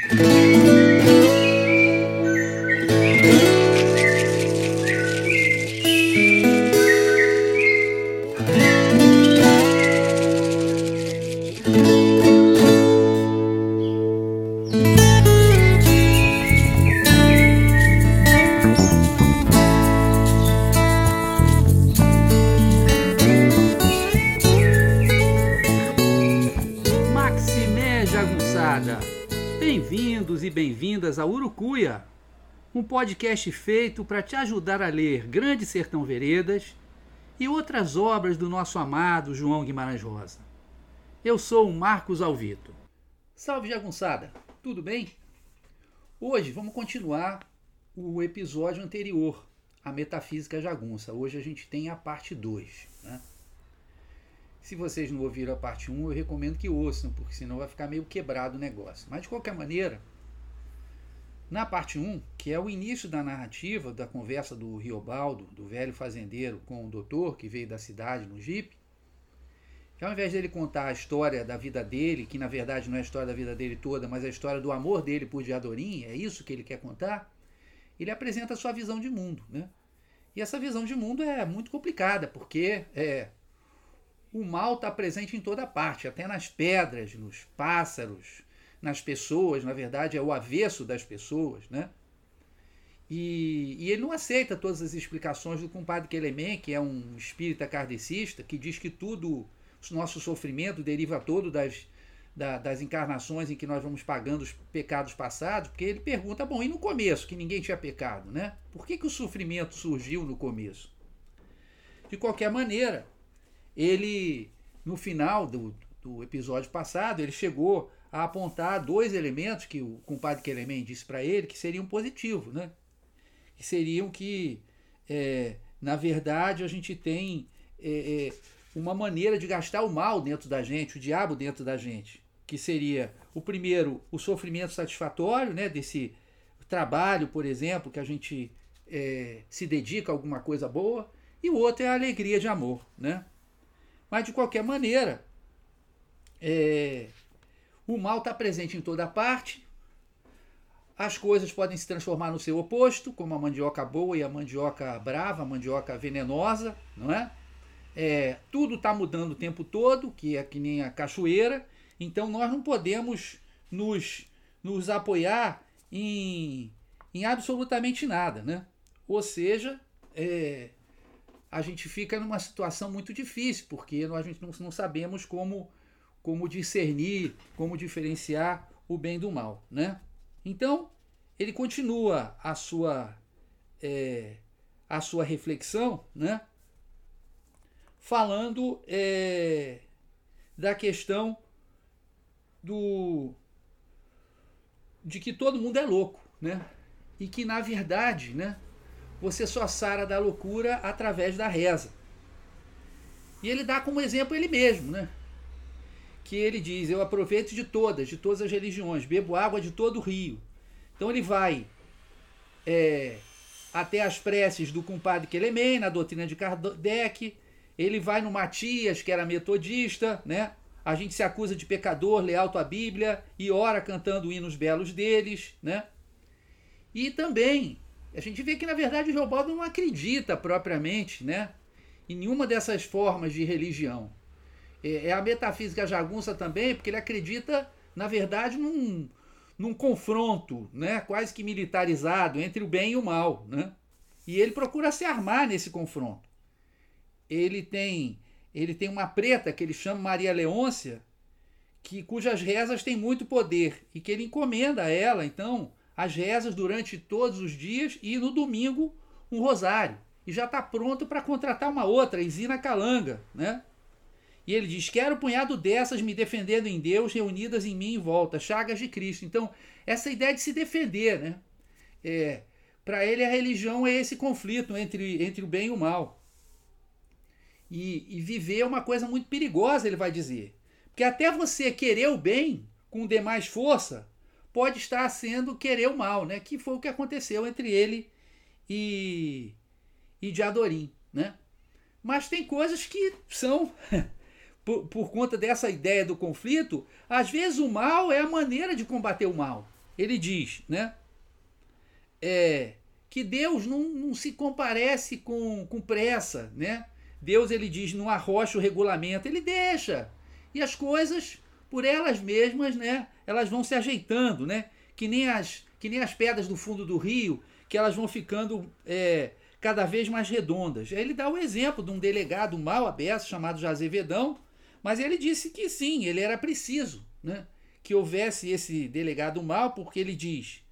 Música Bem-vindos e bem-vindas a Urucuia, um podcast feito para te ajudar a ler Grande Sertão Veredas e outras obras do nosso amado João Guimarães Rosa. Eu sou o Marcos Alvito. Salve jagunçada, tudo bem? Hoje vamos continuar o episódio anterior, a Metafísica Jagunça. Hoje a gente tem a parte 2. Né? Se vocês não ouviram a parte 1, eu recomendo que ouçam, porque senão vai ficar meio quebrado o negócio. Mas de qualquer maneira, na parte 1, que é o início da narrativa da conversa do Riobaldo, do velho fazendeiro, com o doutor que veio da cidade no jipe, que ao invés dele contar a história da vida dele, que na verdade não é a história da vida dele toda, mas a história do amor dele por Diadorim, é isso que ele quer contar, ele apresenta a sua visão de mundo. Né? E essa visão de mundo é muito complicada, porque é, o mal está presente em toda parte, até nas pedras, nos pássaros, nas pessoas, na verdade é o avesso das pessoas, né? E, e ele não aceita todas as explicações do compadre Kelemen, que é um espírita kardecista, que diz que tudo, o nosso sofrimento deriva todo das, da, das encarnações em que nós vamos pagando os pecados passados, porque ele pergunta, bom, e no começo, que ninguém tinha pecado, né? Por que, que o sofrimento surgiu no começo? De qualquer maneira, ele, no final do, do episódio passado, ele chegou a apontar dois elementos que o compadre Kelemen disse para ele que seriam positivos, né? Que seriam que, é, na verdade, a gente tem é, é, uma maneira de gastar o mal dentro da gente, o diabo dentro da gente, que seria o primeiro, o sofrimento satisfatório, né? Desse trabalho, por exemplo, que a gente é, se dedica a alguma coisa boa, e o outro é a alegria de amor, né? Mas, de qualquer maneira, é, o mal está presente em toda parte. As coisas podem se transformar no seu oposto, como a mandioca boa e a mandioca brava, a mandioca venenosa, não é? é tudo está mudando o tempo todo, que é que nem a cachoeira. Então nós não podemos nos, nos apoiar em, em absolutamente nada, né? Ou seja, é, a gente fica numa situação muito difícil, porque a gente não, não sabemos como, como discernir, como diferenciar o bem do mal. Né? Então, ele continua a sua, é, a sua reflexão, né? falando é, da questão do de que todo mundo é louco, né? E que na verdade, né, você só sara da loucura através da reza. E ele dá como exemplo ele mesmo, né? Que ele diz: Eu aproveito de todas, de todas as religiões, bebo água de todo o rio. Então ele vai é, até as preces do compadre Quelemem, na doutrina de Kardec. Ele vai no Matias, que era metodista, né? A gente se acusa de pecador, lê alto a Bíblia e ora cantando hinos belos deles, né? E também a gente vê que, na verdade, o Geobaldo não acredita propriamente né, em nenhuma dessas formas de religião. É, é a metafísica jagunça também, porque ele acredita, na verdade, num, num confronto né, quase que militarizado entre o bem e o mal. Né? E ele procura se armar nesse confronto. Ele tem, ele tem uma preta que ele chama Maria Leôncia, que, cujas rezas têm muito poder e que ele encomenda a ela, então, as rezas durante todos os dias e no domingo um rosário. E já está pronto para contratar uma outra, Isina Calanga, né? E ele diz: Quero um punhado dessas me defendendo em Deus, reunidas em mim em volta, chagas de Cristo. Então, essa ideia de se defender, né? É, para ele, a religião é esse conflito entre, entre o bem e o mal. E, e viver é uma coisa muito perigosa, ele vai dizer. Porque até você querer o bem com demais força, pode estar sendo querer o mal, né? Que foi o que aconteceu entre ele e, e Diadorim, né? Mas tem coisas que são, por, por conta dessa ideia do conflito, às vezes o mal é a maneira de combater o mal. ele diz, né? É, que Deus não, não se comparece com, com pressa, né? Deus, ele diz, não arrocha o regulamento, ele deixa. E as coisas, por elas mesmas, né? Elas vão se ajeitando, né? Que nem as, que nem as pedras do fundo do rio, que elas vão ficando é, cada vez mais redondas. Ele dá o exemplo de um delegado mal aberto chamado Jazevedão, mas ele disse que sim, ele era preciso, né? Que houvesse esse delegado mal, porque ele diz: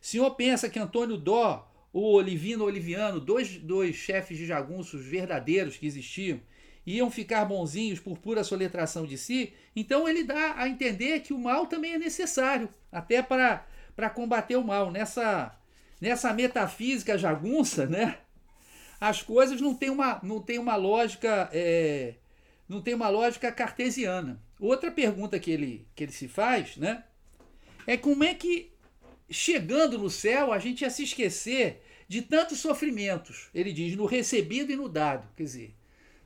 senhor pensa que Antônio Dó o Olivino Oliviano, dois, dois chefes de jagunços verdadeiros que existiam, iam ficar bonzinhos por pura soletração de si, então ele dá a entender que o mal também é necessário, até para, para combater o mal. Nessa, nessa metafísica jagunça, né? as coisas não têm uma, não tem uma lógica. É, não tem uma lógica cartesiana. Outra pergunta que ele, que ele se faz, né? É como é que chegando no céu, a gente ia se esquecer de tantos sofrimentos. Ele diz, no recebido e no dado. Quer dizer,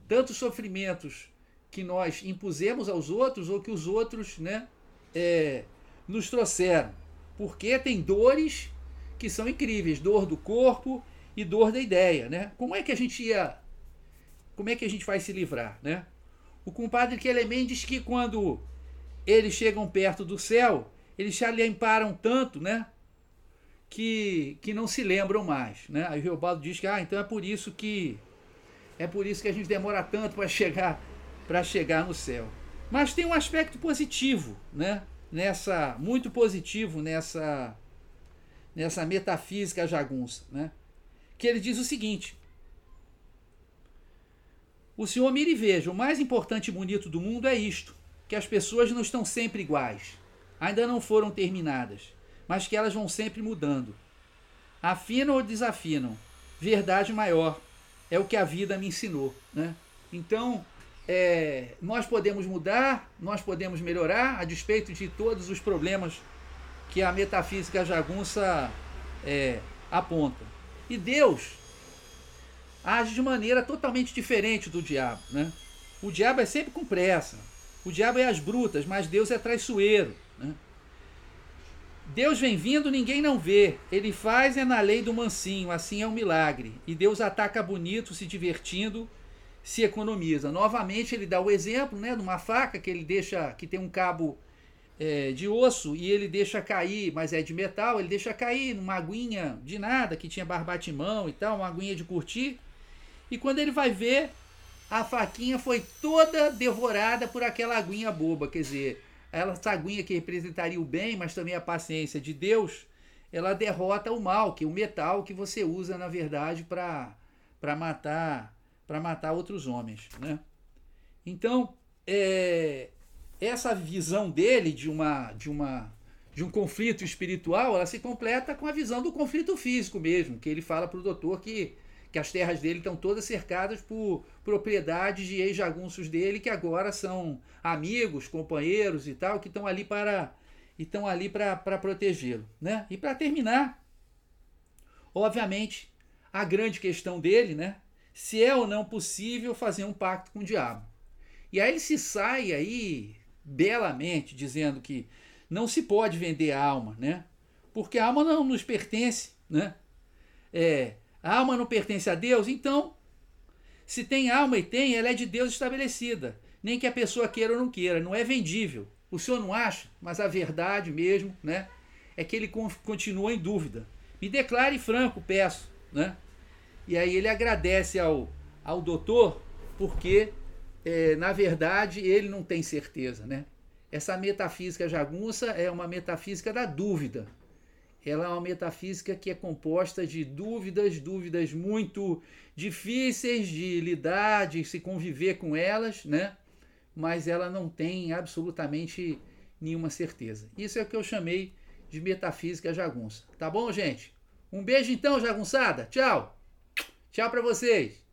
tantos sofrimentos que nós impusemos aos outros ou que os outros né, é, nos trouxeram. Porque tem dores que são incríveis, dor do corpo e dor da ideia, né? Como é que a gente ia como é que a gente vai se livrar, né? O compadre Kelemen diz que quando eles chegam perto do céu, eles se alimparam tanto, né? que, que não se lembram mais. Né? Aí o Reobaldo diz que ah, então é por isso que é por isso que a gente demora tanto para chegar para chegar no céu. Mas tem um aspecto positivo, né? Nessa muito positivo nessa nessa metafísica jagunça, né? Que ele diz o seguinte: O senhor mire e veja, o mais importante e bonito do mundo é isto, que as pessoas não estão sempre iguais, ainda não foram terminadas mas que elas vão sempre mudando. Afinam ou desafinam. Verdade maior. É o que a vida me ensinou. Né? Então, é, nós podemos mudar, nós podemos melhorar, a despeito de todos os problemas que a metafísica jagunça é, aponta. E Deus age de maneira totalmente diferente do diabo. Né? O diabo é sempre com pressa. O diabo é as brutas, mas Deus é traiçoeiro. Né? Deus vem vindo, ninguém não vê. Ele faz é na lei do mansinho, assim é um milagre. E Deus ataca bonito, se divertindo, se economiza. Novamente ele dá o exemplo, né, de uma faca que ele deixa, que tem um cabo é, de osso e ele deixa cair, mas é de metal, ele deixa cair numa aguinha de nada que tinha barbatimão e tal, uma aguinha de curtir. E quando ele vai ver, a faquinha foi toda devorada por aquela aguinha boba, quer dizer, essa aguinha que representaria o bem, mas também a paciência de Deus, ela derrota o mal, que é o metal que você usa, na verdade, para matar para matar outros homens. Né? Então, é, essa visão dele de uma, de uma de um conflito espiritual, ela se completa com a visão do conflito físico mesmo, que ele fala para o doutor que que as terras dele estão todas cercadas por propriedades de ex-jagunços dele que agora são amigos, companheiros e tal, que estão ali para estão ali para protegê-lo, né? E para terminar, obviamente, a grande questão dele, né? Se é ou não possível fazer um pacto com o diabo. E aí ele se sai aí belamente dizendo que não se pode vender a alma, né? Porque a alma não nos pertence, né? É, a alma não pertence a Deus? Então, se tem alma e tem, ela é de Deus estabelecida. Nem que a pessoa queira ou não queira, não é vendível. O senhor não acha? Mas a verdade mesmo, né? É que ele continua em dúvida. Me declare franco, peço, né? E aí ele agradece ao, ao doutor, porque, é, na verdade, ele não tem certeza, né? Essa metafísica jagunça é uma metafísica da dúvida ela é uma metafísica que é composta de dúvidas, dúvidas muito difíceis de lidar, de se conviver com elas, né? Mas ela não tem absolutamente nenhuma certeza. Isso é o que eu chamei de metafísica jagunça. Tá bom, gente? Um beijo então, jagunçada. Tchau. Tchau para vocês.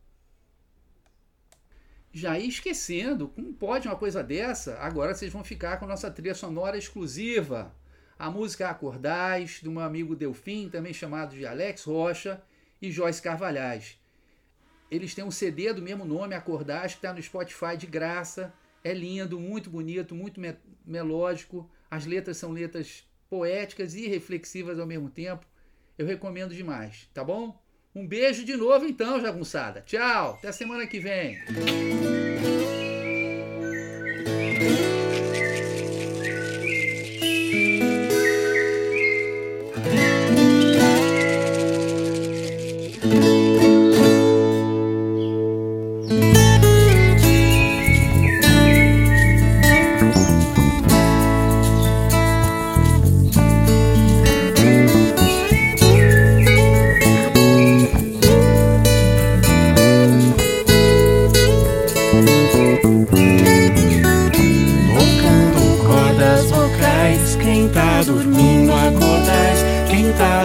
Já ia esquecendo, como pode uma coisa dessa? Agora vocês vão ficar com nossa trilha sonora exclusiva. A música Acordais, do meu amigo Delfim, também chamado de Alex Rocha, e Joyce Carvalhais. Eles têm um CD do mesmo nome, Acordais, que está no Spotify de graça. É lindo, muito bonito, muito me melódico. As letras são letras poéticas e reflexivas ao mesmo tempo. Eu recomendo demais, tá bom? Um beijo de novo então, jagunçada. Tchau, até semana que vem.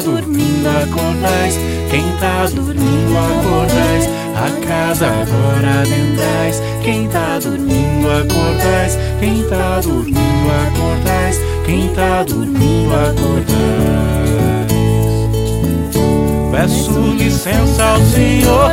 Dormindo acordais, quem tá dormindo acordais, a casa agora adentrais, quem tá dormindo acordais, quem tá dormindo acordais, quem tá dormindo acordais. Peço licença ao Senhor,